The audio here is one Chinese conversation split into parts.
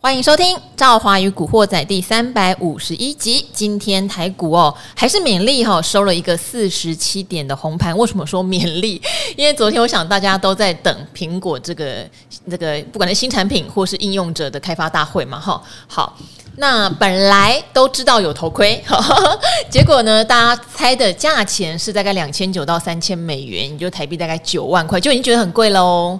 欢迎收听《赵华与古惑仔》第三百五十一集。今天台股哦，还是勉励哈，收了一个四十七点的红盘。为什么说勉励？因为昨天我想大家都在等苹果这个这个，不管是新产品或是应用者的开发大会嘛，哈。好，那本来都知道有头盔，结果呢，大家猜的价钱是大概两千九到三千美元，也就台币大概九万块，就已经觉得很贵喽。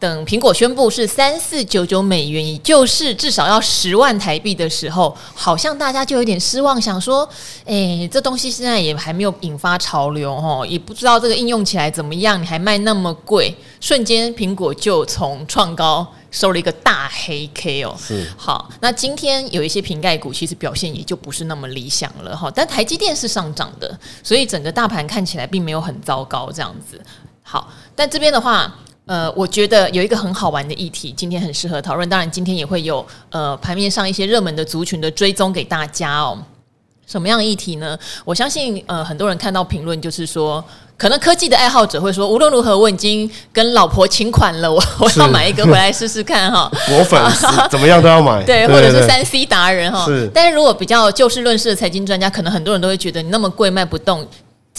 等苹果宣布是三四九九美元，也就是至少要十万台币的时候，好像大家就有点失望，想说，哎，这东西现在也还没有引发潮流哦，也不知道这个应用起来怎么样，你还卖那么贵，瞬间苹果就从创高收了一个大黑 K 哦。是，好，那今天有一些瓶盖股其实表现也就不是那么理想了哈，但台积电是上涨的，所以整个大盘看起来并没有很糟糕这样子。好，但这边的话。呃，我觉得有一个很好玩的议题，今天很适合讨论。当然，今天也会有呃盘面上一些热门的族群的追踪给大家哦。什么样的议题呢？我相信呃很多人看到评论，就是说，可能科技的爱好者会说，无论如何我已经跟老婆请款了，我 我要买一个回来试试看哈。果粉丝怎么样都要买，对，或者是三 C 达人哈。是，但是如果比较就事论事的财经专家，可能很多人都会觉得你那么贵卖不动。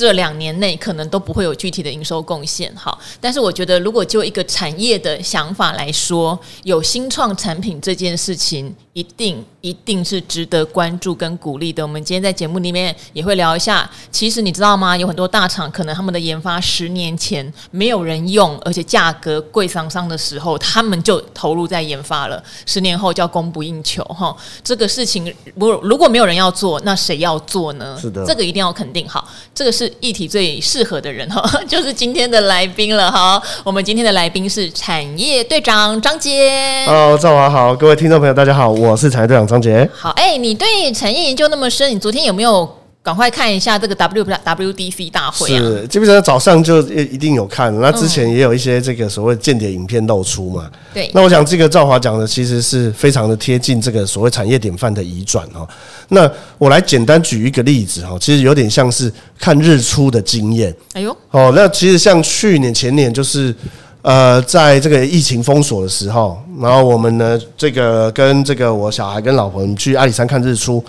这两年内可能都不会有具体的营收贡献，哈，但是我觉得如果就一个产业的想法来说，有新创产品这件事情，一定一定是值得关注跟鼓励的。我们今天在节目里面也会聊一下，其实你知道吗？有很多大厂可能他们的研发十年前没有人用，而且价格贵桑桑的时候，他们就投入在研发了，十年后叫供不应求，哈，这个事情不如果没有人要做，那谁要做呢？是的，这个一定要肯定好，这个是。是议题最适合的人哈，就是今天的来宾了哈。我们今天的来宾是产业队长张杰。Hello，赵华好，各位听众朋友大家好，我是产业队长张杰。好，哎、欸，你对产业研究那么深，你昨天有没有？赶快看一下这个 W W D C 大会啊！是，基本上早上就一定有看，那之前也有一些这个所谓间谍影片露出嘛。对，那我想这个赵华讲的其实是非常的贴近这个所谓产业典范的移转哦。那我来简单举一个例子哈，其实有点像是看日出的经验。哎呦，哦，那其实像去年前年就是呃，在这个疫情封锁的时候，然后我们呢这个跟这个我小孩跟老婆去阿里山看日出。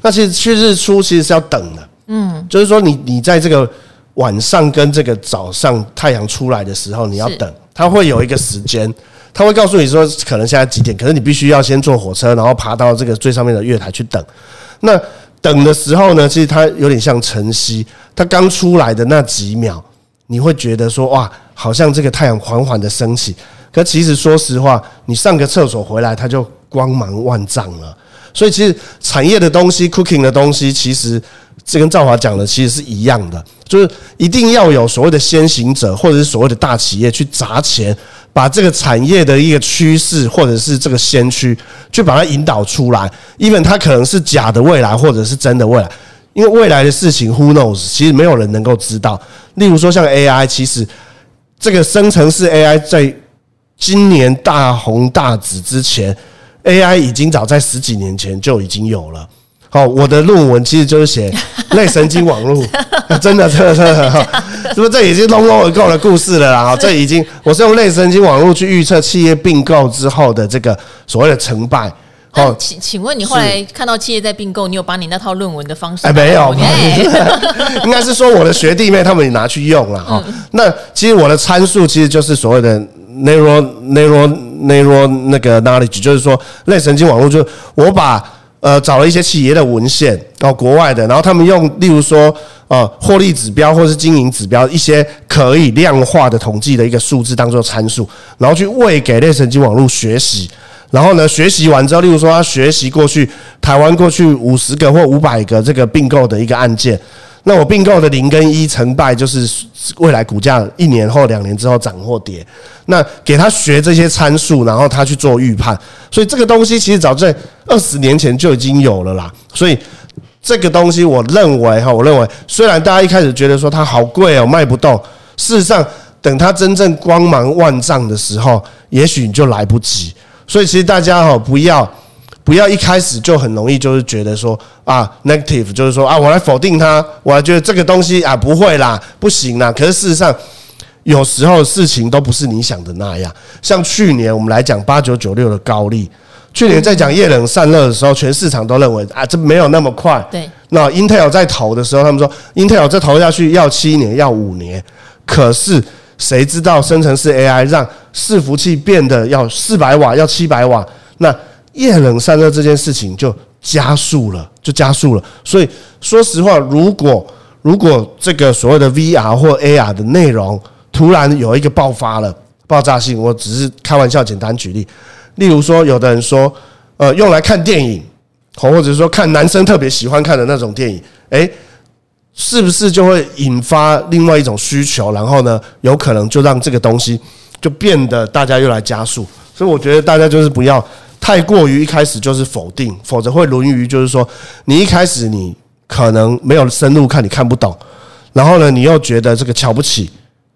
那其实去日出其实是要等的，嗯，就是说你你在这个晚上跟这个早上太阳出来的时候，你要等，它会有一个时间，它会告诉你说可能现在几点，可是你必须要先坐火车，然后爬到这个最上面的月台去等。那等的时候呢，其实它有点像晨曦，它刚出来的那几秒，你会觉得说哇，好像这个太阳缓缓的升起，可其实说实话，你上个厕所回来，它就光芒万丈了。所以其实产业的东西，cooking 的东西，其实这跟赵华讲的其实是一样的，就是一定要有所谓的先行者，或者是所谓的大企业去砸钱，把这个产业的一个趋势，或者是这个先驱，去把它引导出来。even 它可能是假的未来，或者是真的未来，因为未来的事情，who knows？其实没有人能够知道。例如说像 AI，其实这个生成式 AI 在今年大红大紫之前。AI 已经早在十几年前就已经有了。好，我的论文其实就是写 类神经网络，真的，真的，真的，是不是？这已经 long long ago 的故事了啦。这已经，我是用类神经网络去预测企业并购之后的这个所谓的成败。好，请请问你后来看到企业在并购，你有把你那套论文的方式？哎，没有，没 有 应该是说我的学弟妹他们也拿去用了哈。那其实我的参数其实就是所谓的。Neural neural neural 那个 knowledge 就是说类神经网络，就我把呃找了一些企业的文献，然后国外的，然后他们用例如说呃获利指标或是经营指标一些可以量化的统计的一个数字当做参数，然后去喂给类神经网络学习，然后呢学习完之后，例如说他学习过去台湾过去五十个或五百个这个并购的一个案件。那我并购的零跟一成败，就是未来股价一年后、两年之后涨或跌。那给他学这些参数，然后他去做预判。所以这个东西其实早在二十年前就已经有了啦。所以这个东西，我认为哈，我认为虽然大家一开始觉得说它好贵哦，卖不动，事实上等它真正光芒万丈的时候，也许你就来不及。所以其实大家哈，不要。不要一开始就很容易就是觉得说啊，negative，就是说啊，我来否定它，我来觉得这个东西啊不会啦，不行啦。可是事实上，有时候事情都不是你想的那样。像去年我们来讲八九九六的高利，去年在讲液冷散热的时候，全市场都认为啊，这没有那么快。对。那 Intel 在投的时候，他们说 Intel 这投下去要七年，要五年。可是谁知道生成式 AI 让伺服器变得要四百瓦，要七百瓦？那液冷散热这件事情就加速了，就加速了。所以说实话，如果如果这个所谓的 VR 或 AR 的内容突然有一个爆发了，爆炸性，我只是开玩笑，简单举例。例如说，有的人说，呃，用来看电影，或或者说看男生特别喜欢看的那种电影，诶，是不是就会引发另外一种需求？然后呢，有可能就让这个东西就变得大家又来加速。所以我觉得大家就是不要太过于一开始就是否定，否则会沦于就是说，你一开始你可能没有深入看，你看不懂，然后呢，你又觉得这个瞧不起，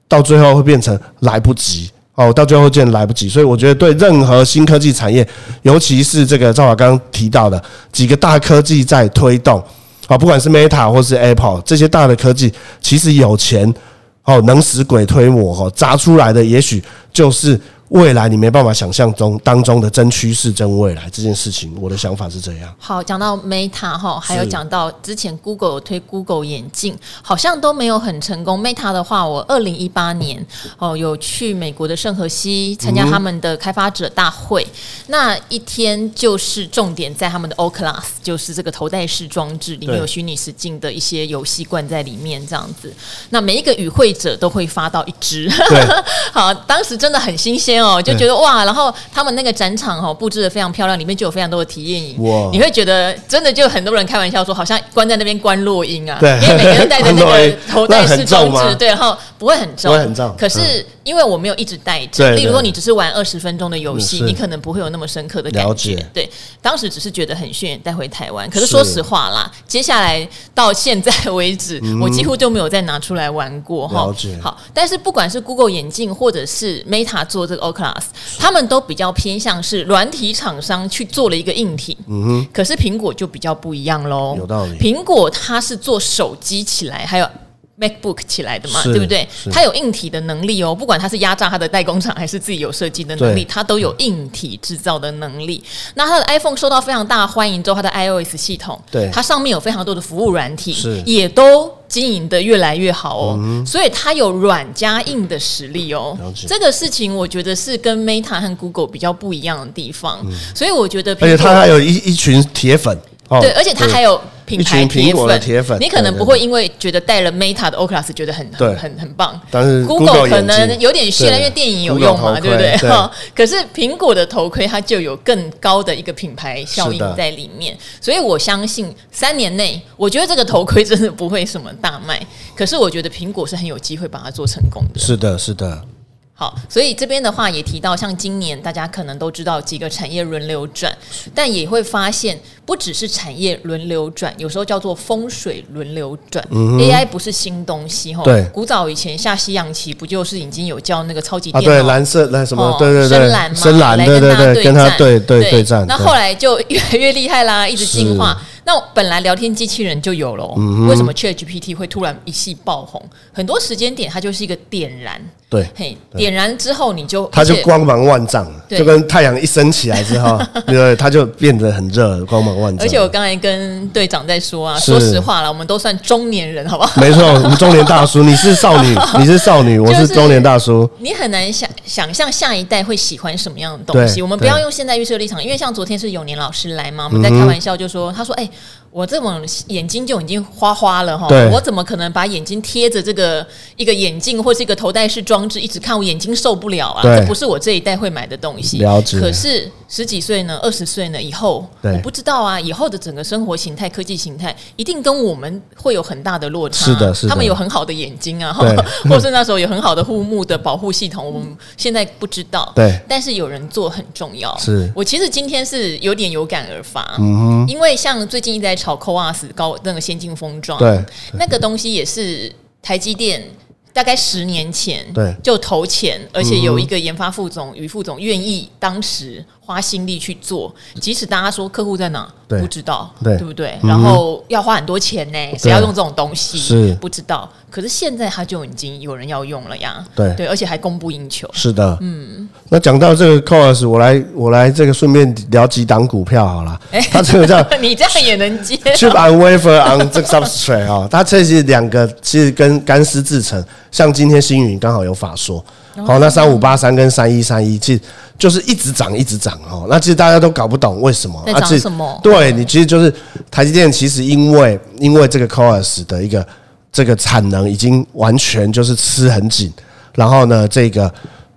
到最后会变成来不及。哦，到最后见来不及，所以我觉得对任何新科技产业，尤其是这个赵华刚刚提到的几个大科技在推动，啊，不管是 Meta 或是 Apple 这些大的科技，其实有钱，哦，能使鬼推磨，哦，砸出来的也许就是。未来你没办法想象中当中的真趋势、真未来这件事情，我的想法是这样。好，讲到 Meta 哈，还有讲到之前 Google 有推 Google 眼镜，好像都没有很成功。Meta 的话，我二零一八年哦有去美国的圣荷西参加他们的开发者大会，嗯、那一天就是重点在他们的 Oculus，就是这个头戴式装置，里面有虚拟实境的一些游戏罐在里面，这样子。那每一个与会者都会发到一支，好，当时真的很新鲜。哦，就觉得哇，然后他们那个展场哦布置的非常漂亮，里面就有非常多的体验营。哇，你会觉得真的就很多人开玩笑说，好像关在那边关落音啊。对，因为每个人戴着那个 头戴式装置，对，然后不会很重，不会很重。可是因为我没有一直戴着，例如说你只是玩二十分钟的游戏，你可能不会有那么深刻的感觉。对，当时只是觉得很炫，带回台湾。可是说实话啦，接下来到现在为止，我几乎就没有再拿出来玩过哈。好，但是不管是 Google 眼镜或者是 Meta 做这个。Oculus，他们都比较偏向是软体厂商去做了一个硬体，嗯哼，可是苹果就比较不一样喽。有道理，苹果它是做手机起来，还有。MacBook 起来的嘛，对不对？它有硬体的能力哦，不管它是压榨它的代工厂，还是自己有设计的能力，它都有硬体制造的能力。那它的 iPhone 受到非常大的欢迎之后，它的 iOS 系统，对，它上面有非常多的服务软体，是也都经营的越来越好哦。嗯、所以它有软加硬的实力哦。这个事情我觉得是跟 Meta 和 Google 比较不一样的地方。嗯、所以我觉得，而且它还有一一群铁粉。对，而且它还有品牌铁粉，你可能不会因为觉得戴了 Meta 的 Oculus 觉得很很很很棒，但是 Google 可能有点炫了，因为电影有用嘛，对不对？哈可是苹果的头盔它就有更高的一个品牌效应在里面，所以我相信三年内，我觉得这个头盔真的不会什么大卖，可是我觉得苹果是很有机会把它做成功的。是的，是的。好，所以这边的话也提到，像今年大家可能都知道几个产业轮流转，但也会发现不只是产业轮流转，有时候叫做风水轮流转。嗯、AI 不是新东西哈，对，古早以前下西洋棋不就是已经有叫那个超级电脑、啊、对蓝色那什么、哦、对对对深蓝嘛，深蓝对对对，跟他对对对战。那后来就越来越厉害啦，一直进化。那本来聊天机器人就有了，嗯、为什么 ChatGPT 会突然一夕爆红？很多时间点它就是一个点燃，对，嘿，点燃之后你就它就光芒万丈，就跟太阳一升起来之后，对，它就变得很热，光芒万丈。而且我刚才跟队长在说啊，说实话了，我们都算中年人，好不好？没错，我们中年大叔，你是少女，你是少女，我是中年大叔。你很难想想象下一代会喜欢什么样的东西。我们不要用现在预设立场，因为像昨天是永年老师来嘛，我们在开玩笑就说，他说，哎。我这种眼睛就已经花花了哈，我怎么可能把眼睛贴着这个一个眼镜或是一个头戴式装置一直看？我眼睛受不了啊！这不是我这一代会买的东西。了解。可是十几岁呢，二十岁呢以后，我不知道啊。以后的整个生活形态、科技形态，一定跟我们会有很大的落差。是的，是的。他们有很好的眼睛啊，对 或是那时候有很好的护目的保护系统，我们现在不知道。对。但是有人做很重要。是。我其实今天是有点有感而发，嗯哼，因为像最近一直在。炒 CoWoS 高那个先进封装，对，那个东西也是台积电大概十年前对就投钱，而且有一个研发副总于副总愿意当时花心力去做，即使大家说客户在哪不知道，对。不对？然后要花很多钱呢，谁要用这种东西是。不知道，可是现在他就已经有人要用了呀，对。对，而且还供不应求。是的，嗯，那讲到这个 CoWoS，我来我来这个顺便聊几档股票好了。哎，它这个叫 你这样也能接？Chip on wafer on 这个 substrate 啊，它这是两个其实跟干湿制成，像今天星云刚好有法说，好，那三五八三跟三一三一，其实就是一直涨一直涨哦。那其实大家都搞不懂为什么？在涨什么？对你其实就是台积电，其实因为因为这个 CoWoS 的一个这个产能已经完全就是吃很紧，然后呢这个。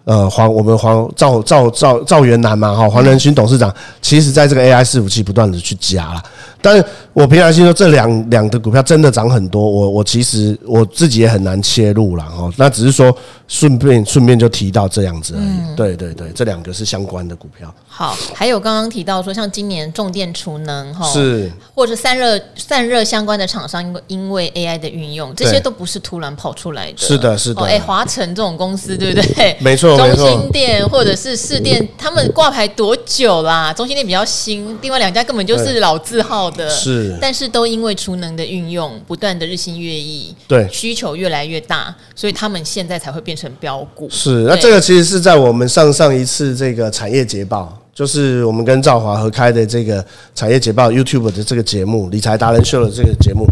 呃，黄我们黄赵赵赵赵元南嘛，哈，黄仁勋董事长，其实在这个 AI 伺服器不断的去加了，但是我平常心说，这两两个股票真的涨很多，我我其实我自己也很难切入了哈，那只是说顺便顺便就提到这样子而已，对对对，这两个是相关的股票。好，还有刚刚提到说，像今年重电储能哈，是或者散热散热相关的厂商，因为因为 AI 的运用，这些都不是突然跑出来的。是的，是的。哎，华晨这种公司，对不对？没错，中心店或者是市电，他们挂牌多久啦？中心店比较新，另外两家根本就是老字号的。是，但是都因为储能的运用，不断的日新月异，对需求越来越大，所以他们现在才会变成标股。是，那这个其实是在我们上上一次这个产业捷报。就是我们跟赵华合开的这个产业捷报 YouTube 的这个节目，理财达人秀的这个节目，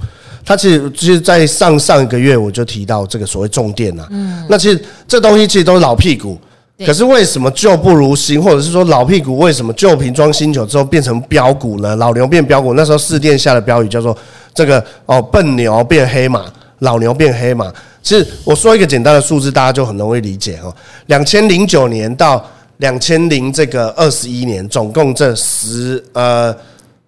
它其实其实，在上上一个月我就提到这个所谓重电啊，嗯，那其实这东西其实都是老屁股，可是为什么旧不如新，或者是说老屁股为什么旧瓶装新酒之后变成标股呢？老牛变标股，那时候士电下的标语叫做这个哦，笨牛变黑马，老牛变黑马。其实我说一个简单的数字，大家就很容易理解哦，两千零九年到。两千零这个二十一年，总共这十呃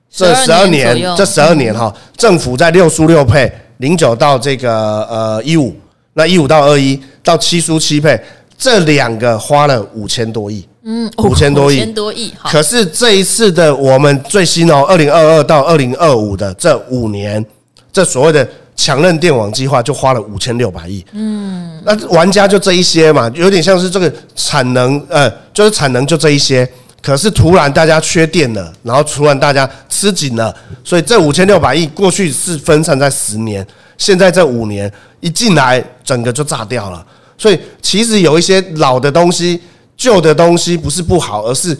这十二年，这十二年哈，政府在六输六配，零九到这个呃一五，那一五到二一到七输七配，这两个花了五千多亿，嗯，五千多亿，五千多亿。可是这一次的我们最新哦，二零二二到二零二五的这五年，这所谓的。强韧电网计划就花了五千六百亿，嗯，那玩家就这一些嘛，有点像是这个产能，呃，就是产能就这一些，可是突然大家缺电了，然后突然大家吃紧了，所以这五千六百亿过去是分散在十年，现在这五年一进来，整个就炸掉了。所以其实有一些老的东西、旧的东西不是不好，而是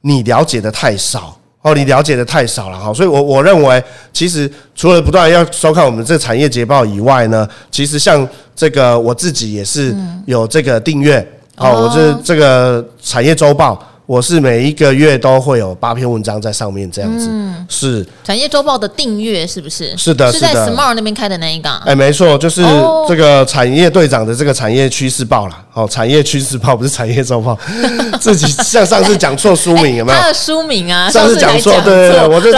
你了解的太少。哦，你了解的太少了哈，所以我我认为，其实除了不断要收看我们这产业捷报以外呢，其实像这个我自己也是有这个订阅，哦，我是这个产业周报。我是每一个月都会有八篇文章在上面，这样子。嗯，是产业周报的订阅是不是？是的，是在 Smart 那边开的那一个。哎，没错，就是这个产业队长的这个产业趋势报啦。哦，产业趋势报不是产业周报，自己像上次讲错书名有没有？他的书名啊，上次讲错，对对对，我就。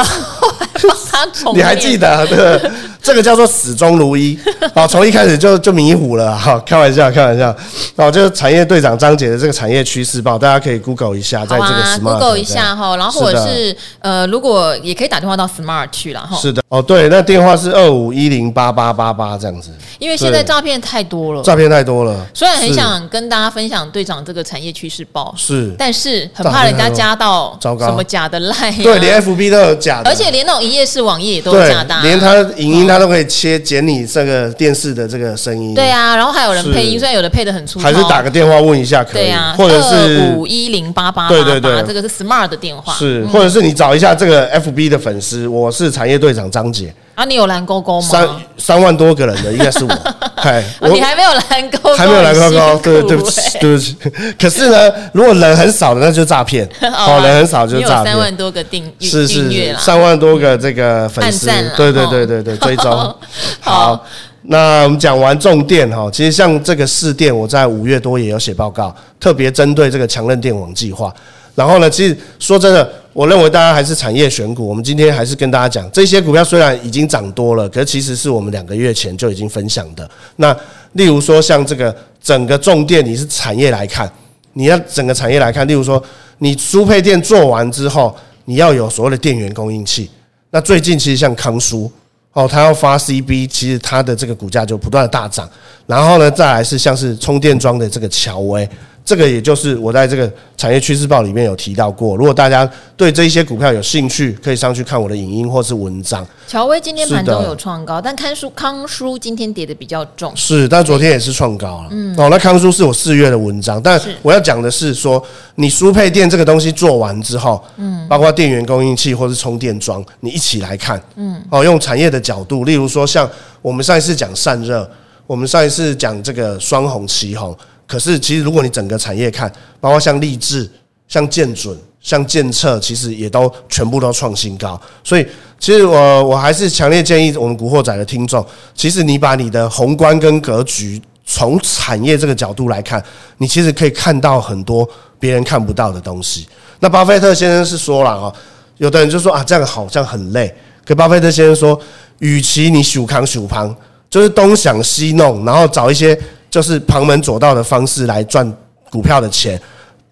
他你还记得？对，这个叫做始终如一。好，从一开始就就迷糊了。哈，开玩笑，开玩笑。哦，就是产业队长张姐的这个产业趋势报，大家可以 Google 一下，在这个 Smart，Google 一下哈。然后或者是呃，如果也可以打电话到 Smart 去了哈。是的。哦，对，那电话是二五一零八八八八这样子。因为现在诈骗太多了，诈骗太多了。虽然很想跟大家分享队长这个产业趋势报，是，但是很怕人家加到什么假的 Line，对，连 FB 都有假的，而且连那种一页式网页也都有假的，连他影音他都可以切剪你这个电视的这个声音。对啊，然后还有人配音，虽然有的配的很粗糙，还是打个电话问一下可以。啊，或者是五一零八八对对对，这个是 Smart 的电话，是，或者是你找一下这个 FB 的粉丝，我是产业队长张姐。啊，你有蓝勾勾吗？三三万多个人的应该是我，嗨，你还没有蓝勾勾，还没有蓝勾勾，对对不起，对不起。可是呢，如果人很少的，那就诈骗。哦，人很少就是诈骗。三万多个订是是三万多个这个粉丝，对对对对对，追踪。好，那我们讲完重电哈，其实像这个试电，我在五月多也有写报告，特别针对这个强韧电网计划。然后呢，其实说真的。我认为大家还是产业选股。我们今天还是跟大家讲，这些股票虽然已经涨多了，可其实是我们两个月前就已经分享的。那例如说像这个整个重电，你是产业来看，你要整个产业来看，例如说你输配电做完之后，你要有所谓的电源供应器。那最近其实像康舒哦，它要发 CB，其实它的这个股价就不断的大涨。然后呢，再来是像是充电桩的这个乔威。这个也就是我在这个产业趋势报里面有提到过。如果大家对这一些股票有兴趣，可以上去看我的影音或是文章。乔威今天盘中有创高，但康舒康舒今天跌的比较重。是，但昨天也是创高了。嗯，哦，那康舒是我四月的文章，但我要讲的是说，你输配电这个东西做完之后，嗯，包括电源供应器或是充电桩，你一起来看，嗯，哦，用产业的角度，例如说像我们上一次讲散热，我们上一次讲这个双鸿、奇鋐。可是，其实如果你整个产业看，包括像励志、像建准、像建策，其实也都全部都创新高。所以，其实我我还是强烈建议我们古惑仔的听众，其实你把你的宏观跟格局从产业这个角度来看，你其实可以看到很多别人看不到的东西。那巴菲特先生是说了啊，有的人就说啊，这样好像很累。可巴菲特先生说，与其你数扛数旁，就是东想西弄，然后找一些。就是旁门左道的方式来赚股票的钱，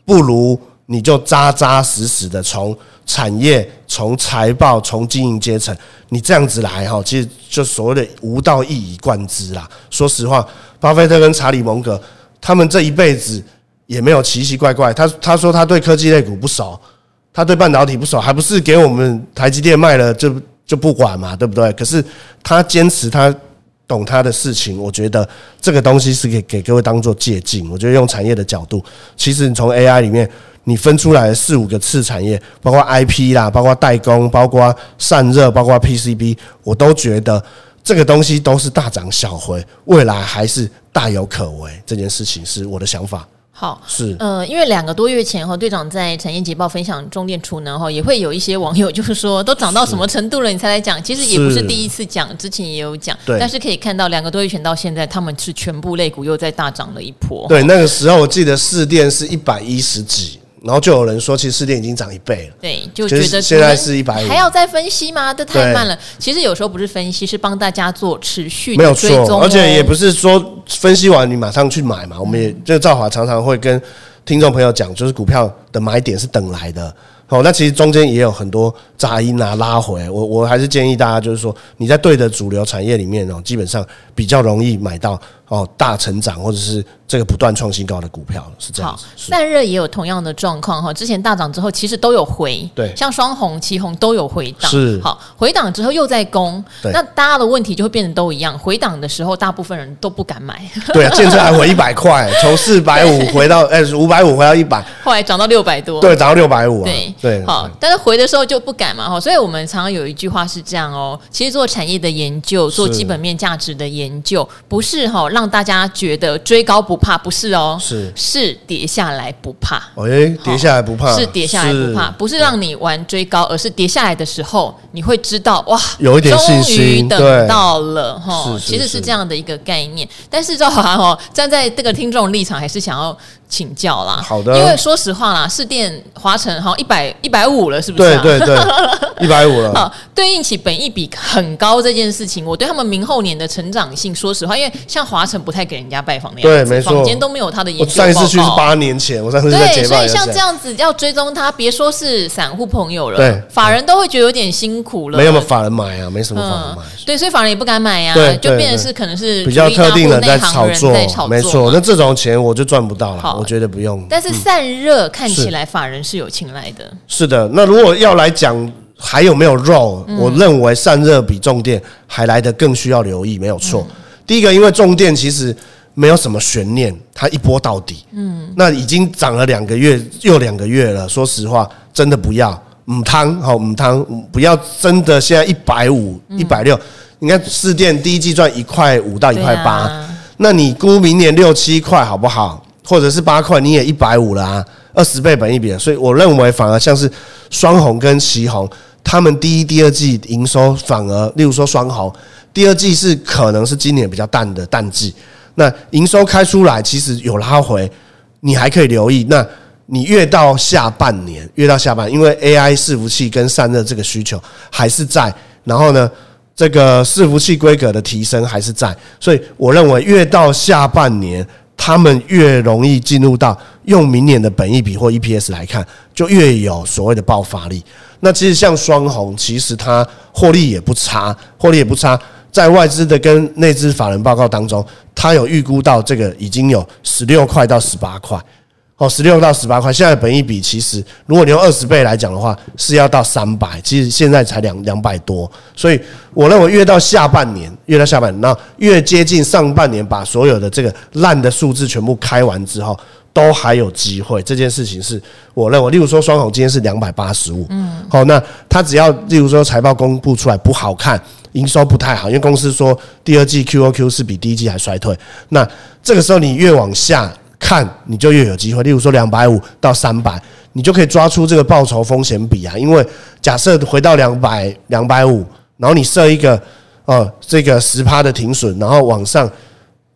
不如你就扎扎实实的从产业、从财报、从经营阶层，你这样子来哈，其实就所谓的无道一以贯之啦。说实话，巴菲特跟查理蒙格他们这一辈子也没有奇奇怪怪。他他说他对科技类股不熟，他对半导体不熟，还不是给我们台积电卖了就就不管嘛，对不对？可是他坚持他。懂他的事情，我觉得这个东西是给给各位当做借鉴。我觉得用产业的角度，其实你从 AI 里面你分出来的四五个次产业，包括 IP 啦，包括代工，包括散热，包括 PCB，我都觉得这个东西都是大涨小回，未来还是大有可为。这件事情是我的想法。好，是呃，因为两个多月前哈，队长在产业捷报分享中电储能哈，也会有一些网友就是说，都涨到什么程度了，你才来讲？其实也不是第一次讲，之前也有讲，对。但是可以看到，两个多月前到现在，他们是全部类股又在大涨了一波。对，那个时候我记得市电是一百一十几。然后就有人说，其实市电已经涨一倍了。对，就觉得现在是一百，还要再分析吗？这太慢了。其实有时候不是分析，是帮大家做持续的追踪。没有错，而且也不是说分析完你马上去买嘛。我们也就赵华常常会跟听众朋友讲，就是股票的买点是等来的。哦，那其实中间也有很多杂音啊，拉回。我我还是建议大家，就是说你在对的主流产业里面哦，基本上比较容易买到哦大成长或者是。这个不断创新高的股票是这样。好，散热也有同样的状况哈。之前大涨之后，其实都有回。对，像双红、旗红都有回档。是。好，回档之后又在攻。对。那大家的问题就会变得都一样。回档的时候，大部分人都不敢买。对啊，建设还回一百块，从四百五回到哎五百五回到一百，后来涨到六百多。对，涨到六百五。对对。好，但是回的时候就不敢嘛哈。所以我们常常有一句话是这样哦。其实做产业的研究，做基本面价值的研究，不是哈让大家觉得追高不怕，不是哦。是。是跌下来不怕，哎，跌下来不怕，是跌下来不怕，不是让你玩追高，而是跌下来的时候你会知道哇，有一点信心，等到了哈，其实是这样的一个概念。但是赵华哦，站在这个听众立场，还是想要请教啦。好的，因为说实话啦，市电华晨好像一百一百五了，是不是？对对对，一百五了。好，对应起本益比很高这件事情，我对他们明后年的成长性，说实话，因为像华晨不太给人家拜访的样子，对，没错，坊间都没有他的。我上一次去是八年前，我上次。对，所以像这样子要追踪他，别说是散户朋友了，对，法人都会觉得有点辛苦了。没有嘛，法人买啊，没什么法人买。对，所以法人也不敢买呀，就变成是可能是比较特定的在炒作，没错。那这种钱我就赚不到了，我觉得不用。但是散热看起来法人是有青睐的。是的，那如果要来讲还有没有肉，我认为散热比重电还来得更需要留意，没有错。第一个，因为重电其实。没有什么悬念，它一波到底。嗯，那已经涨了两个月，又两个月了。说实话，真的不要，母汤好，母汤不要，真的现在一百五、一百六。你看市电第一季赚一块五到一块八，那你估明年六七块好不好？或者是八块，你也一百五了啊，二十倍本一比。所以我认为，反而像是双红跟奇红，他们第一、第二季营收反而，例如说双红，第二季是可能是今年比较淡的淡季。那营收开出来，其实有拉回，你还可以留意。那你越到下半年，越到下半，因为 AI 伺服器跟散热这个需求还是在，然后呢，这个伺服器规格的提升还是在，所以我认为越到下半年，他们越容易进入到用明年的本益比或 EPS 来看，就越有所谓的爆发力。那其实像双红，其实它获利也不差，获利也不差。在外资的跟内资法人报告当中，它有预估到这个已经有十六块到十八块，哦，十六到十八块，现在本一比其实，如果你用二十倍来讲的话，是要到三百，其实现在才两两百多，所以我认为越到下半年，越到下半年，那越接近上半年，把所有的这个烂的数字全部开完之后，都还有机会。这件事情是我认为，例如说双红今天是两百八十五，嗯，好，那它只要例如说财报公布出来不好看，营收不太好，因为公司说第二季 QOQ 是比第一季还衰退，那这个时候你越往下。看你就越有机会，例如说两百五到三百，你就可以抓出这个报酬风险比啊。因为假设回到两百两百五，然后你设一个呃这个十趴的停损，然后往上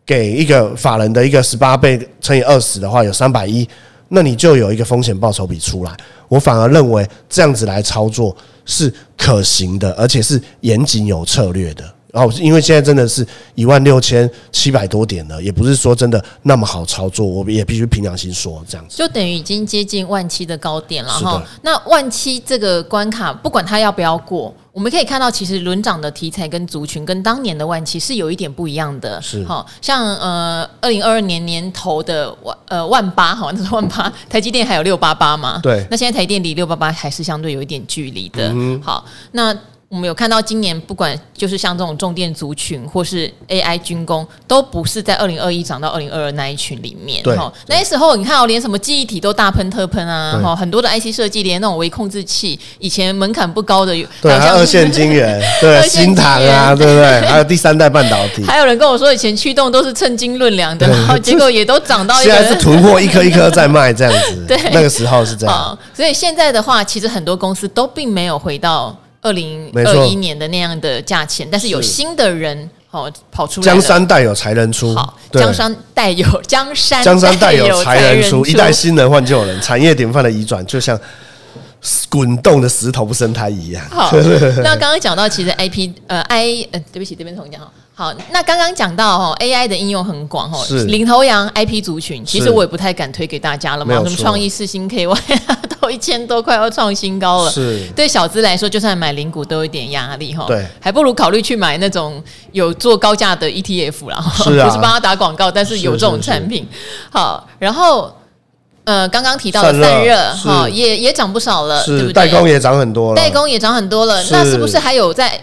给一个法人的一个十八倍乘以二十的话，有三百一，那你就有一个风险报酬比出来。我反而认为这样子来操作是可行的，而且是严谨有策略的。哦，因为现在真的是一万六千七百多点了，也不是说真的那么好操作，我们也必须凭良心说这样子，就等于已经接近万七的高点了哈。那万七这个关卡，不管它要不要过，我们可以看到，其实轮涨的题材跟族群跟当年的万七是有一点不一样的。是，好像呃，二零二二年年头的万呃万八，好像那是万八，台积电还有六八八嘛。对，那现在台积电离六八八还是相对有一点距离的。嗯，好，那。我们有看到今年不管就是像这种重电族群或是 AI 军工，都不是在二零二一涨到二零二二那一群里面。对，那时候你看哦，连什么记忆体都大喷特喷啊，哈，很多的 IC 设计，连那种微控制器，以前门槛不高的，对，还有二线晶圆，对，新唐啊，对不对？还有第三代半导体。还有人跟我说，以前驱动都是称斤论两的，然后结果也都涨到现在是囤货，一颗一颗在卖这样子。对，那个时候是这样。所以现在的话，其实很多公司都并没有回到。二零二一年的那样的价钱，但是有新的人哦跑出来。江山代有才人出，好，江山代有 江山，江山代有才人出，一代新人换旧人，产业典范的移转，就像滚动的石头不生胎一样。好，那刚刚讲到，其实 I P 呃 I 呃，对不起，这边重讲哈。好，那刚刚讲到哈，AI 的应用很广哈，是。领头羊 IP 族群，其实我也不太敢推给大家了嘛，什么创意四星 KY 都一千多块要创新高了，是。对小资来说，就算买零股都有点压力哈，对，还不如考虑去买那种有做高价的 ETF 啦，是啊，不是帮他打广告，但是有这种产品，好，然后呃，刚刚提到的散热哈，也也涨不少了，对不对？代工也涨很多了，代工也涨很多了，那是不是还有在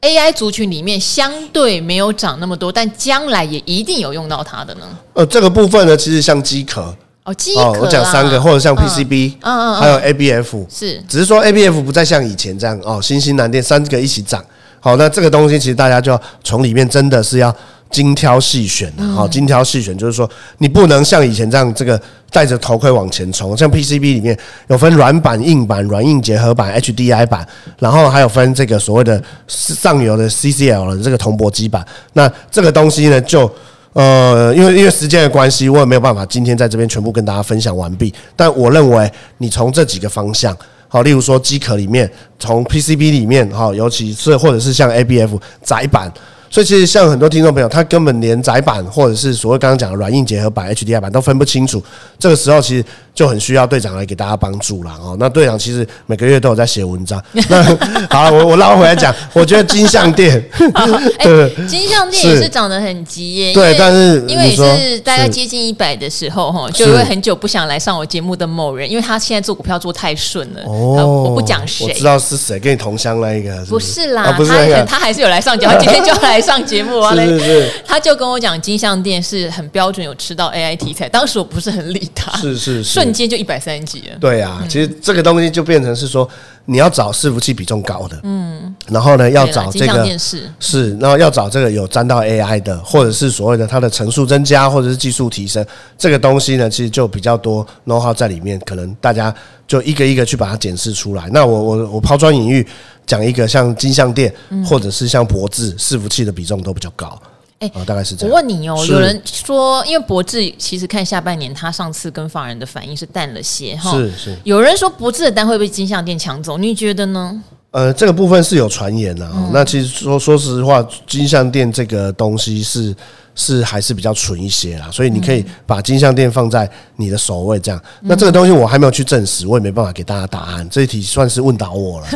？AI 族群里面相对没有涨那么多，但将来也一定有用到它的呢。呃，这个部分呢，其实像机壳哦，机壳、哦，我讲三个，或者像 PCB，嗯嗯，还有 ABF，是，只是说 ABF 不再像以前这样哦，新兴蓝电三个一起涨。好，那这个东西其实大家就要从里面真的是要。精挑细选的，好，精挑细选就是说，你不能像以前这样，这个戴着头盔往前冲。像 PCB 里面有分软板、硬板、软硬结合板、HDI 板，然后还有分这个所谓的上游的 CCL 的这个铜箔基板。那这个东西呢，就呃，因为因为时间的关系，我也没有办法今天在这边全部跟大家分享完毕。但我认为，你从这几个方向，好，例如说机壳里面，从 PCB 里面，哈，尤其是或者是像 ABF 窄板。所以其实像很多听众朋友，他根本连窄板或者是所谓刚刚讲的软硬结合板、HDI 板都分不清楚。这个时候其实就很需要队长来给大家帮助了哦。那队长其实每个月都有在写文章。那好了，我我拉回来讲，我觉得金像店，对，金像店也是涨得很急耶。对，但是因为是大概接近一百的时候哈，就因为很久不想来上我节目的某人，因为他现在做股票做太顺了。哦，我不讲谁，我知道是谁，跟你同乡那一个。不是啦，他他还是有来上节目，他今天就要来。上节目啊，是是是，他就跟我讲金像电是很标准，有吃到 AI 题材。当时我不是很理他，是是，是，瞬间就一百三十几了。对啊，其实这个东西就变成是说，你要找伺服器比重高的，嗯，然后呢要找这个是，然后要找这个有沾到 AI 的，或者是所谓的它的层数增加，或者是技术提升，这个东西呢其实就比较多 know-how 在里面，可能大家就一个一个去把它检视出来。那我我我抛砖引玉。讲一个像金像电，或者是像博智伺服器的比重都比较高，哎、欸，大概是这样。我问你哦，有人说，因为博智其实看下半年，他上次跟法人的反应是淡了些哈，是是。有人说博智的单会被金像店抢走，你觉得呢？呃，这个部分是有传言的、嗯。那其实说说实话，金像店这个东西是。是还是比较纯一些啦，所以你可以把金项链放在你的首位，这样。那这个东西我还没有去证实，我也没办法给大家答案。这一题算是问倒我了，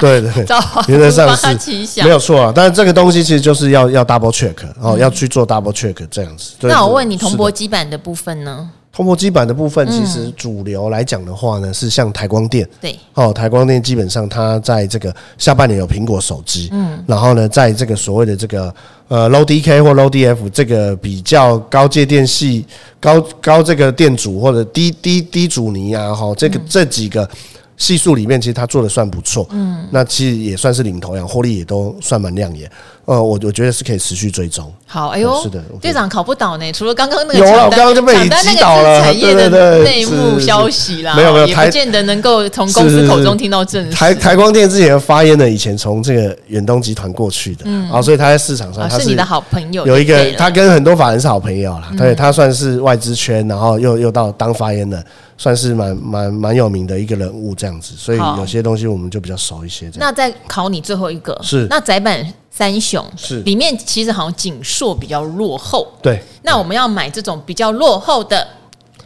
对 对，原则上是没有错啊。但是这个东西其实就是要要 double check 哦，要去做 double check 这样子。那我问你，铜箔基板的部分呢？铜箔基板的部分，其实主流来讲的话呢，是像台光电，对，哦，台光电基本上它在这个下半年有苹果手机，嗯，然后呢，在这个所谓的这个呃 Low DK 或 Low DF 这个比较高阶电系、高高这个电阻或者低低低阻尼啊，哈，这个这几个。系数里面，其实他做的算不错，嗯，那其实也算是领头羊，获利也都算蛮亮眼。呃，我我觉得是可以持续追踪。好，哎呦，是的，队长考不倒呢。除了刚刚那个，有了，我刚刚就被你击倒了。产业的内幕消息啦，没有没有，也不见得能够从公司口中听到证实。台台光电之前发言呢，以前从这个远东集团过去的，嗯，啊，所以他在市场上他是你的好朋友，有一个他跟很多法人是好朋友啦，对，他算是外资圈，然后又又到当发言的。算是蛮蛮蛮有名的一个人物这样子，所以有些东西我们就比较熟一些。那再考你最后一个是那窄板三雄是里面其实好像景硕比较落后，对。那我们要买这种比较落后的，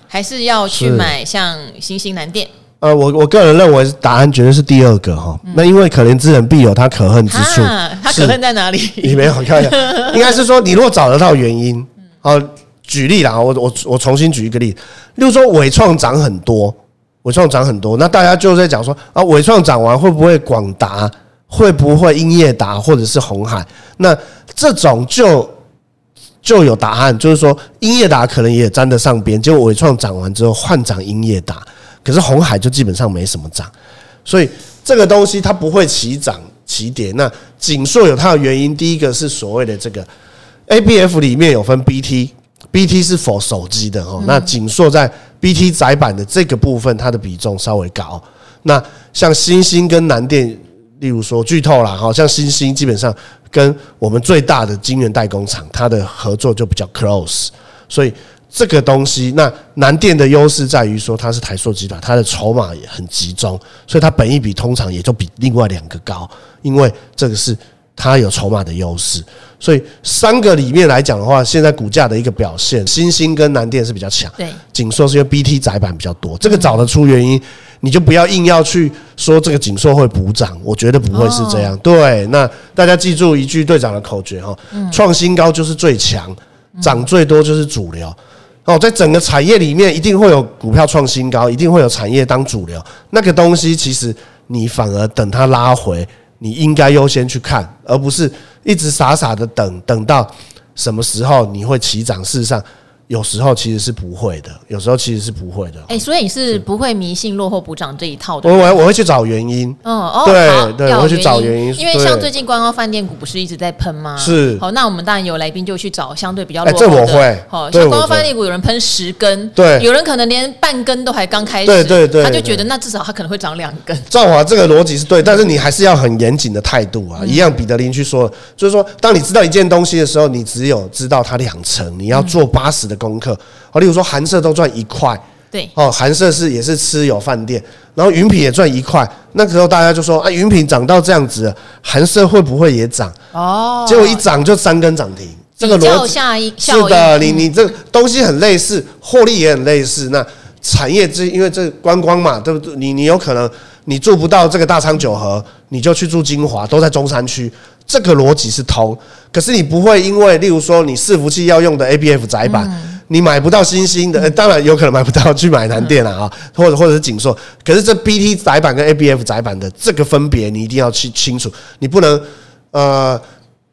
还是要去买像新兴南电？呃，我我个人认为答案绝对是第二个哈。那因为可怜之人必有他可恨之处，他可恨在哪里？你没有看一下，应该是说你若找得到原因，好。举例啦，我我我重新举一个例子，例如说纬创涨很多，纬创涨很多，那大家就在讲说啊，纬创涨完会不会广达，会不会英业达或者是红海？那这种就就有答案，就是说英业达可能也沾得上边，结果纬创涨完之后换涨英业达，可是红海就基本上没什么涨，所以这个东西它不会齐涨齐跌。那景硕有它的原因，第一个是所谓的这个 ABF 里面有分。B T 是 for 手机的哦，那景硕在 B T 载板的这个部分，它的比重稍微高。那像新星跟南电，例如说剧透啦，好像新星基本上跟我们最大的晶圆代工厂，它的合作就比较 close。所以这个东西，那南电的优势在于说它是台塑集团，它的筹码也很集中，所以它本益比通常也就比另外两个高，因为这个是。它有筹码的优势，所以三个里面来讲的话，现在股价的一个表现，新兴跟南电是比较强。对，景硕是因为 BT 窄板比较多，这个找得出原因，你就不要硬要去说这个景硕会补涨，我觉得不会是这样。对，那大家记住一句队长的口诀哈，创新高就是最强，涨最多就是主流。哦，在整个产业里面，一定会有股票创新高，一定会有产业当主流。那个东西其实你反而等它拉回。你应该优先去看，而不是一直傻傻的等，等到什么时候你会起涨。事实上。有时候其实是不会的，有时候其实是不会的。哎，所以你是不会迷信落后补涨这一套的。我我我会去找原因。嗯哦，对对，我会去找原因。因为像最近观光饭店股不是一直在喷吗？是。好，那我们当然有来宾就去找相对比较落后的。这我会。好，像观光饭店股有人喷十根，对，有人可能连半根都还刚开始，对对对，他就觉得那至少他可能会涨两根。赵华这个逻辑是对，但是你还是要很严谨的态度啊。一样，彼得林去说，就是说，当你知道一件东西的时候，你只有知道它两成，你要做八十的功课。例如说韩舍都赚一块，对，哦，韩舍是也是吃有饭店，然后云品也赚一块，那时候大家就说啊，云品涨到这样子，韩舍会不会也涨？哦，结果一涨就三根涨停，这个逻辑是的，你你这东西很类似，获利也很类似。那产业之因为这观光嘛，对不对？你你有可能你住不到这个大昌九和，你就去住金华，都在中山区，这个逻辑是通。可是你不会因为例如说你伺服器要用的 ABF 窄板。你买不到新兴的，当然有可能买不到，去买南电了啊，或者或者是景硕。可是这 BT 载板跟 ABF 载板的这个分别，你一定要去清楚。你不能呃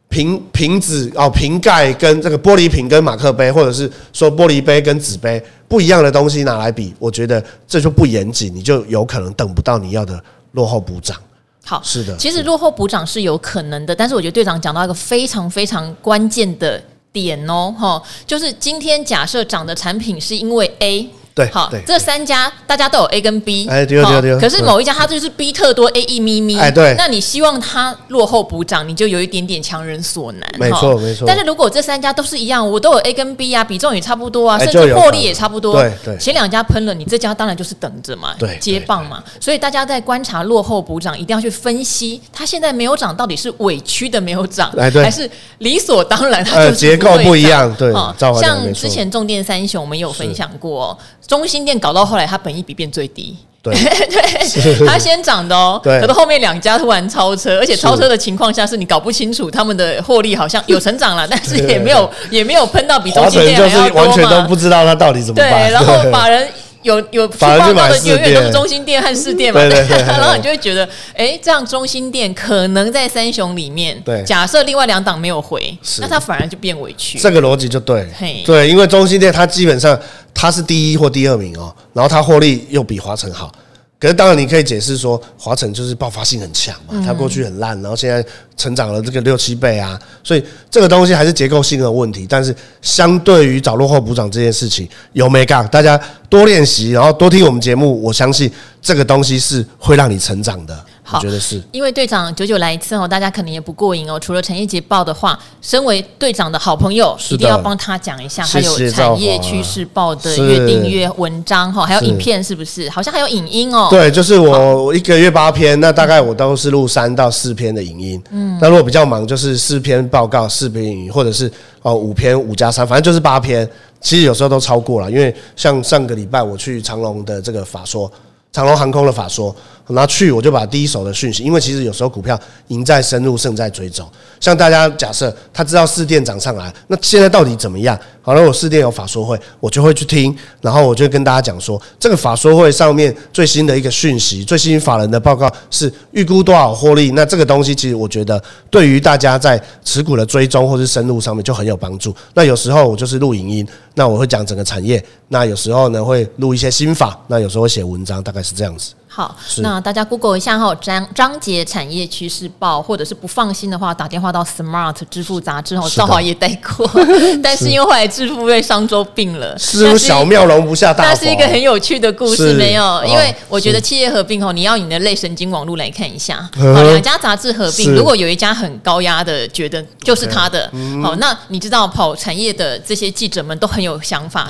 瓶瓶子哦瓶盖跟这个玻璃瓶跟马克杯，或者是说玻璃杯跟纸杯不一样的东西拿来比，我觉得这就不严谨，你就有可能等不到你要的落后补涨。好，是的，其实落后补涨是有可能的，但是我觉得队长讲到一个非常非常关键的。点哦，哈，就是今天假设涨的产品是因为 A。对，好，这三家大家都有 A 跟 B，哎，对对对。可是某一家它就是 B 特多，A 一咪咪，哎，对。那你希望它落后补涨，你就有一点点强人所难，没错没错。但是如果这三家都是一样，我都有 A 跟 B 啊，比重也差不多啊，甚至获利也差不多，对对。前两家喷了，你这家当然就是等着嘛，对，接棒嘛。所以大家在观察落后补涨，一定要去分析它现在没有涨，到底是委屈的没有涨，还是理所当然它就是结构不一样，对。像之前重电三雄，我们有分享过，中心店搞到。后来它本益比变最低，对，对，它先涨的哦，对，可是后面两家突然超车，而且超车的情况下是你搞不清楚他们的获利好像有成长了，但是也没有也没有喷到比中心店还要多嘛，完全都不知道它到底怎么办。对，然后法人。有有去报道的永远都是中心店和市店嘛，对对对，然后你就会觉得，哎，这样中心店可能在三雄里面，对，假设另外两档没有回，那他反而就变委屈，这个逻辑就对，对，因为中心店它基本上它是第一或第二名哦，然后它获利又比华晨好。可是当然，你可以解释说，华晨就是爆发性很强嘛，它过去很烂，然后现在成长了这个六七倍啊，所以这个东西还是结构性的问题。但是相对于找落后补涨这件事情，有没干？大家多练习，然后多听我们节目，我相信这个东西是会让你成长的。好，我觉得是，因为队长久久来一次哦，大家可能也不过瘾哦。除了产业杰报的话，身为队长的好朋友，一定要帮他讲一下。还有产业趋势报的月订阅文章哈，还有影片是不是？好像还有影音哦。对，就是我一个月八篇，那大概我都是录三到四篇的影音。嗯，那如果比较忙，就是四篇报告、四篇影音，或者是哦五篇五加三，反正就是八篇。其实有时候都超过了，因为像上个礼拜我去长隆的这个法说，长隆航空的法说。拿去我就把第一手的讯息，因为其实有时候股票赢在深入胜在追踪。像大家假设他知道四电涨上来，那现在到底怎么样？好了，我四电有法说会，我就会去听，然后我就跟大家讲说，这个法说会上面最新的一个讯息，最新法人的报告是预估多少获利。那这个东西其实我觉得对于大家在持股的追踪或是深入上面就很有帮助。那有时候我就是录影音，那我会讲整个产业。那有时候呢会录一些心法，那有时候写文章，大概是这样子。好，那大家 Google 一下哈，张张杰产业趋势报，或者是不放心的话，打电话到 Smart 支付杂志哈，赵华也带过，但是因为后来致富被商周并了，是。小庙容不下大王，那是一个很有趣的故事，没有？因为我觉得企业合并哦，你要你的类神经网络来看一下，好，两家杂志合并，如果有一家很高压的，觉得就是他的，好，那你知道跑产业的这些记者们都很有想法，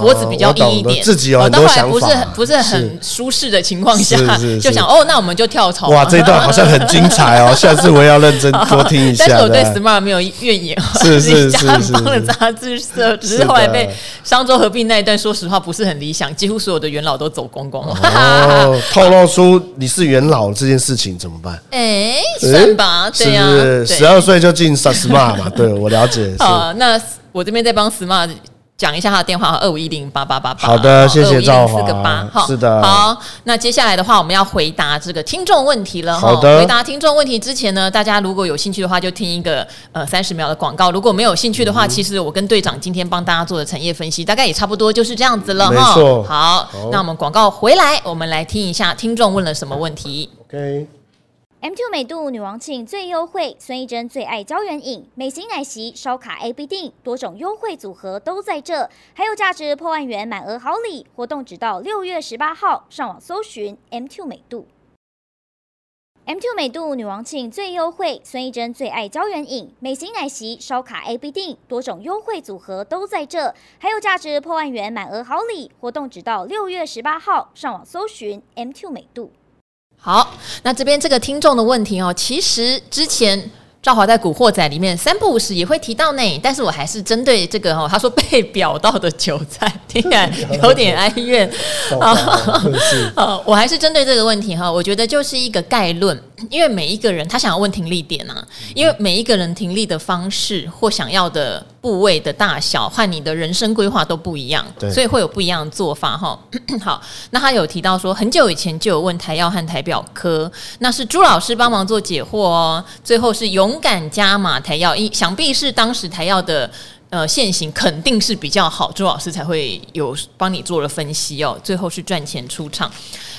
脖子比较硬一点，自己有很多想法，不是不是很舒适的情况下。是是就想哦，那我们就跳槽。哇，这一段好像很精彩哦，下次我也要认真多听一下。但是我对 Smart 没有怨言，是是 是是，帮了杂志社，只是后来被商周合并那一段，说实话不是很理想，几乎所有的元老都走光光了。哦，透露出你是元老这件事情怎么办？哎，算吧，对呀，十二岁就进 Smart 嘛，对我了解。好，那我这边在帮 Smart。讲一下他的电话二五一零八八八八。好的，谢谢赵华。四个八，哈，是的。好，那接下来的话，我们要回答这个听众问题了。好的。回答听众问题之前呢，大家如果有兴趣的话，就听一个呃三十秒的广告。如果没有兴趣的话，嗯、其实我跟队长今天帮大家做的产业分析，大概也差不多就是这样子了哈。好，好，那我们广告回来，我们来听一下听众问了什么问题。OK。M2 美度女王庆最优惠，孙艺珍最爱胶原饮，美型奶昔烧卡 A B 定，多种优惠组合都在这，还有价值破万元满额好礼，活动直到六月十八号，上网搜寻 M2 美度。M2 美度女王庆最优惠，孙艺珍最爱胶原饮，美型奶昔烧卡 A B 定，多种优惠组合都在这，还有价值破万元满额好礼，活动直到六月十八号，上网搜寻 M2 美度。好，那这边这个听众的问题哦，其实之前赵华在《古惑仔》里面三不五时也会提到呢，但是我还是针对这个哦，他说被表到的韭菜，听起来有点哀怨啊，啊，我还是针对这个问题哈，我觉得就是一个概论。因为每一个人他想要问停力点啊，因为每一个人停力的方式或想要的部位的大小和你的人生规划都不一样，所以会有不一样的做法哈。好，那他有提到说很久以前就有问台药和台表科，那是朱老师帮忙做解惑哦。最后是勇敢加码台药，一想必是当时台药的。呃，现行肯定是比较好，周老师才会有帮你做了分析哦。最后是赚钱出场。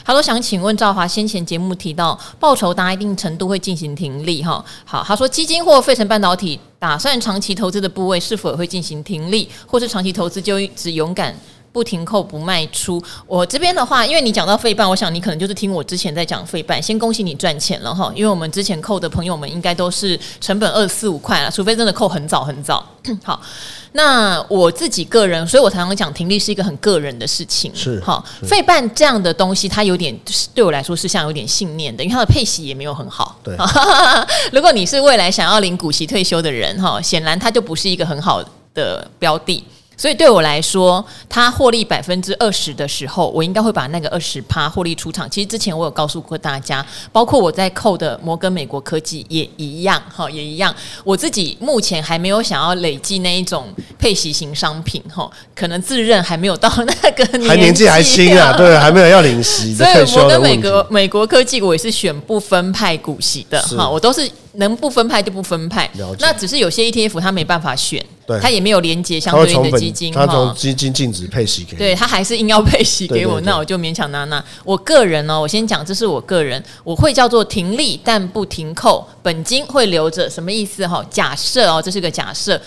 他说想请问赵华，先前节目提到报酬达一定程度会进行停利哈。好，他说基金或费城半导体打算长期投资的部位是否也会进行停利，或是长期投资就只勇敢不停扣不卖出？我这边的话，因为你讲到费半，我想你可能就是听我之前在讲费半，先恭喜你赚钱了哈。因为我们之前扣的朋友们应该都是成本二四五块了，除非真的扣很早很早。好，那我自己个人，所以我常常讲停利是一个很个人的事情。是好，费半这样的东西，它有点对我来说是像有点信念的，因为它的配息也没有很好。对，如果你是未来想要领股息退休的人哈，显然它就不是一个很好的标的。所以对我来说，它获利百分之二十的时候，我应该会把那个二十趴获利出场。其实之前我有告诉过大家，包括我在扣的摩根美国科技也一样，哈，也一样。我自己目前还没有想要累积那一种配息型商品，哈，可能自认还没有到那个年纪，还年纪还轻啊，对，还没有要领息。所以摩根美国美国科技，我也是选不分派股息的，哈，我都是。能不分派就不分派，那只是有些 ETF 它没办法选，它也没有连接相对应的基金，它从基金净值配息给，对，它还是硬要配息给我，那我就勉强拿拿。我个人呢，我先讲，这是我个人，我会叫做停利但不停扣，本金会留着，什么意思哈？假设哦，这是个假设。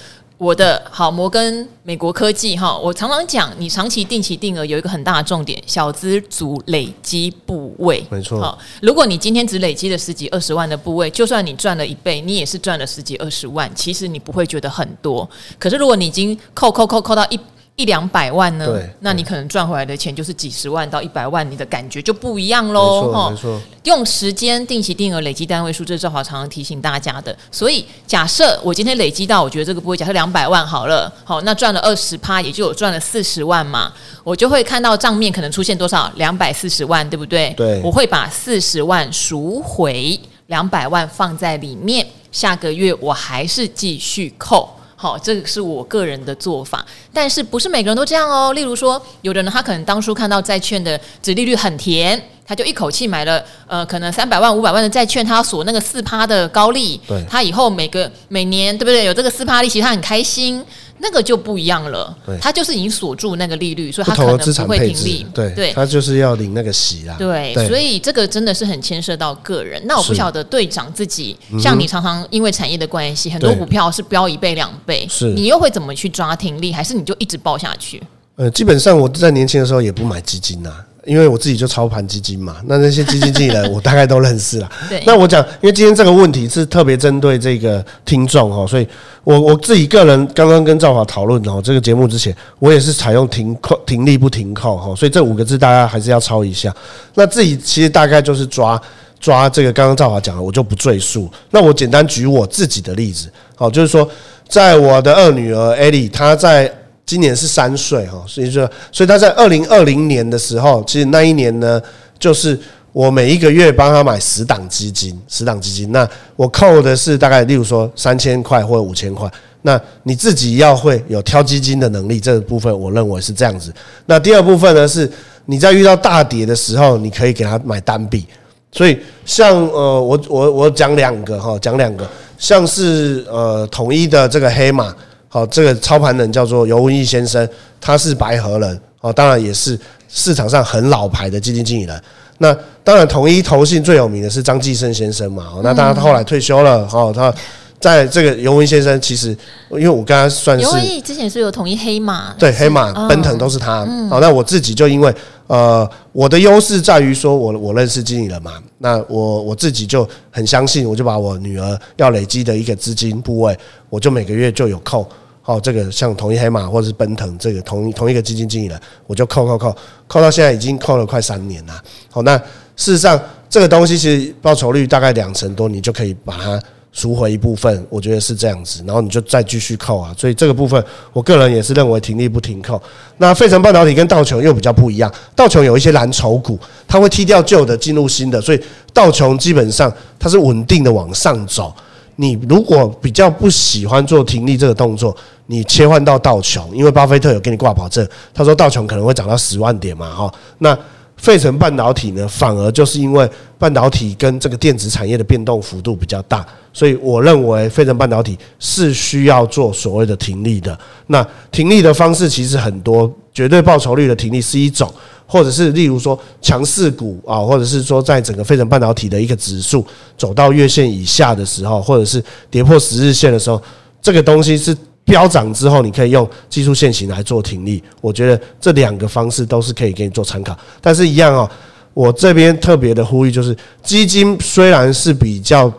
我的好摩根美国科技哈，我常常讲，你长期定期定额有一个很大的重点，小资族累积部位，没错。好，如果你今天只累积了十几二十万的部位，就算你赚了一倍，你也是赚了十几二十万，其实你不会觉得很多。可是如果你已经扣扣扣扣到一。一两百万呢？那你可能赚回来的钱就是几十万到一百万，你的感觉就不一样喽。没错，没错。用时间定期定额累积单位数，这是赵华常常提醒大家的。所以假设我今天累积到，我觉得这个不会假设两百万好了，好，那赚了二十趴，也就有赚了四十万嘛。我就会看到账面可能出现多少？两百四十万，对不对？对。我会把四十万赎回，两百万放在里面，下个月我还是继续扣。好，这个是我个人的做法，但是不是每个人都这样哦。例如说，有的人他可能当初看到债券的值利率很甜，他就一口气买了，呃，可能三百万、五百万的债券，他要锁那个四趴的高利，对，他以后每个每年对不对？有这个四趴利息，他很开心。那个就不一样了，他就是已经锁住那个利率，所以他可能不会停利。对对，他就是要领那个息啦。对，所以这个真的是很牵涉到个人。那我不晓得队长自己，像你常常因为产业的关系，很多股票是飙一倍两倍，是你又会怎么去抓停利，还是你就一直报下去？呃，基本上我在年轻的时候也不买基金呐。因为我自己就操盘基金嘛，那那些基金经理人 我大概都认识了。对，那我讲，因为今天这个问题是特别针对这个听众哦，所以我我自己个人刚刚跟赵华讨论哦，这个节目之前，我也是采用停扣、停利不停扣哈，所以这五个字大家还是要抄一下。那自己其实大概就是抓抓这个，刚刚赵华讲的，我就不赘述。那我简单举我自己的例子，好，就是说，在我的二女儿艾莉，她在。今年是三岁哈，所以说，所以她在二零二零年的时候，其实那一年呢，就是我每一个月帮他买十档基金，十档基金，那我扣的是大概，例如说三千块或者五千块，那你自己要会有挑基金的能力，这个部分我认为是这样子。那第二部分呢，是你在遇到大跌的时候，你可以给他买单笔。所以像呃，我我我讲两个哈，讲两个，像是呃统一的这个黑马。好，这个操盘人叫做尤文义先生，他是白河人，哦，当然也是市场上很老牌的基金经理人。那当然，统一投信最有名的是张继生先生嘛。那当然他后来退休了，哦，他在这个尤文先生，其实因为我跟他算是尤文之前是有统一黑马，对，黑马、奔腾都是他。好，那我自己就因为。呃，我的优势在于说我，我我认识经理人嘛，那我我自己就很相信，我就把我女儿要累积的一个资金部位，我就每个月就有扣，好，这个像同一黑马或者是奔腾这个同一同一个基金经理人，我就扣扣扣扣到现在已经扣了快三年了。好，那事实上这个东西其实报酬率大概两成多，你就可以把它。赎回一部分，我觉得是这样子，然后你就再继续扣啊，所以这个部分，我个人也是认为停利不停扣。那费城半导体跟道琼又比较不一样，道琼有一些蓝筹股，它会踢掉旧的进入新的，所以道琼基本上它是稳定的往上走。你如果比较不喜欢做停利这个动作，你切换到道琼，因为巴菲特有给你挂保证，他说道琼可能会涨到十万点嘛，哈，那。费城半导体呢，反而就是因为半导体跟这个电子产业的变动幅度比较大，所以我认为费城半导体是需要做所谓的停利的。那停利的方式其实很多，绝对报酬率的停利是一种，或者是例如说强势股啊，或者是说在整个费城半导体的一个指数走到月线以下的时候，或者是跌破十日线的时候，这个东西是。飙涨之后，你可以用技术线型来做停利。我觉得这两个方式都是可以给你做参考。但是，一样哦，我这边特别的呼吁就是，基金虽然是比较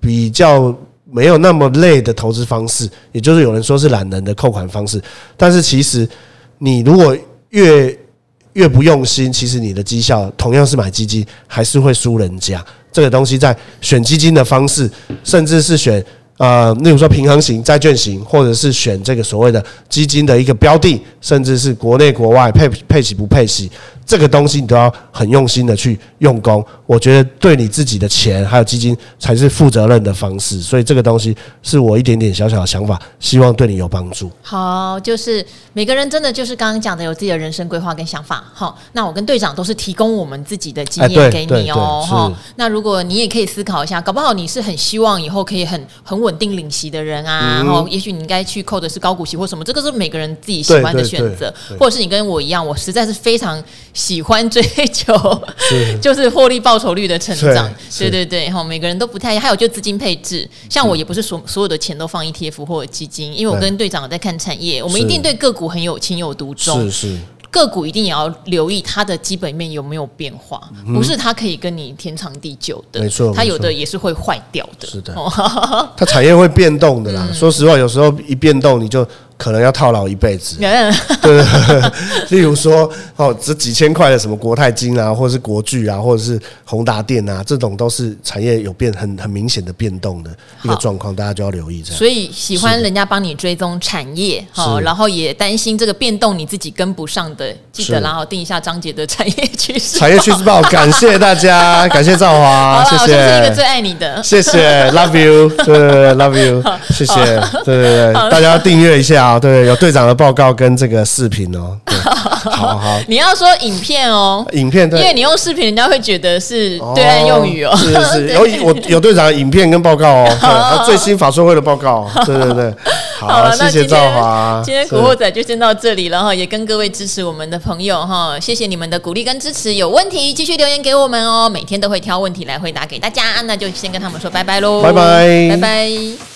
比较没有那么累的投资方式，也就是有人说是懒人的扣款方式，但是其实你如果越越不用心，其实你的绩效同样是买基金还是会输人家。这个东西在选基金的方式，甚至是选。呃，例如说平衡型、债券型，或者是选这个所谓的基金的一个标的，甚至是国内国外配配息不配息。这个东西你都要很用心的去用功，我觉得对你自己的钱还有基金才是负责任的方式，所以这个东西是我一点点小小的想法，希望对你有帮助。好，就是每个人真的就是刚刚讲的有自己的人生规划跟想法。好，那我跟队长都是提供我们自己的经验给你哦。哈，那如果你也可以思考一下，搞不好你是很希望以后可以很很稳定领息的人啊，然后也许你应该去扣的是高股息或什么，这个是每个人自己喜欢的选择，或者是你跟我一样，我实在是非常。喜欢追求 就是获利报酬率的成长，对对对，哈，每个人都不太一样。还有就资金配置，像我也不是所所有的钱都放 ETF 或者基金，因为我跟队长在看产业，我们一定对个股很有情有独钟。是是，个股一定也要留意它的基本面有没有变化，不是它可以跟你天长地久的，没错，它有的也是会坏掉的。是的，它产业会变动的啦。说实话，有时候一变动你就。可能要套牢一辈子，对，例如说哦，这几千块的什么国泰金啊，或者是国巨啊，或者是宏达电啊，这种都是产业有变很很明显的变动的一个状况，大家就要留意这样。所以喜欢人家帮你追踪产业，好，然后也担心这个变动你自己跟不上的，记得然后定一下张姐的产业趋势。产业趋势报，感谢大家，感谢赵华，谢谢。我是一个最爱你的，谢谢，Love you，对，Love you，谢谢，对对对，大家要订阅一下。啊，对，有队长的报告跟这个视频哦。好好，你要说影片哦，影片，对，因为你用视频，人家会觉得是对岸用语哦。是是，有我有队长的影片跟报告哦，最新法说会的报告。对对对，好，谢谢赵华。今天古惑仔就先到这里了哈，也跟各位支持我们的朋友哈，谢谢你们的鼓励跟支持。有问题继续留言给我们哦，每天都会挑问题来回答给大家。那就先跟他们说拜拜喽，拜拜，拜拜。